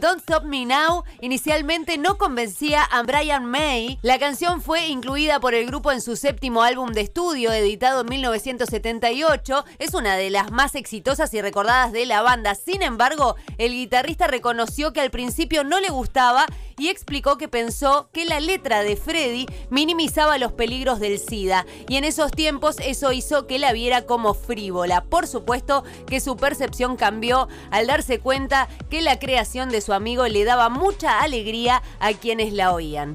Don't Stop Me Now inicialmente no convencía a Brian May. La canción fue incluida por el grupo en su séptimo álbum de estudio, editado en 1978. Es una de las más exitosas y recordadas de la banda. Sin embargo, el guitarrista reconoció que al principio no le gustaba y explicó que pensó que la letra de Freddy minimizaba los peligros del SIDA y en esos tiempos eso hizo que la viera como frívola. Por supuesto que su percepción cambió al darse cuenta que la creación de su amigo le daba mucha alegría a quienes la oían.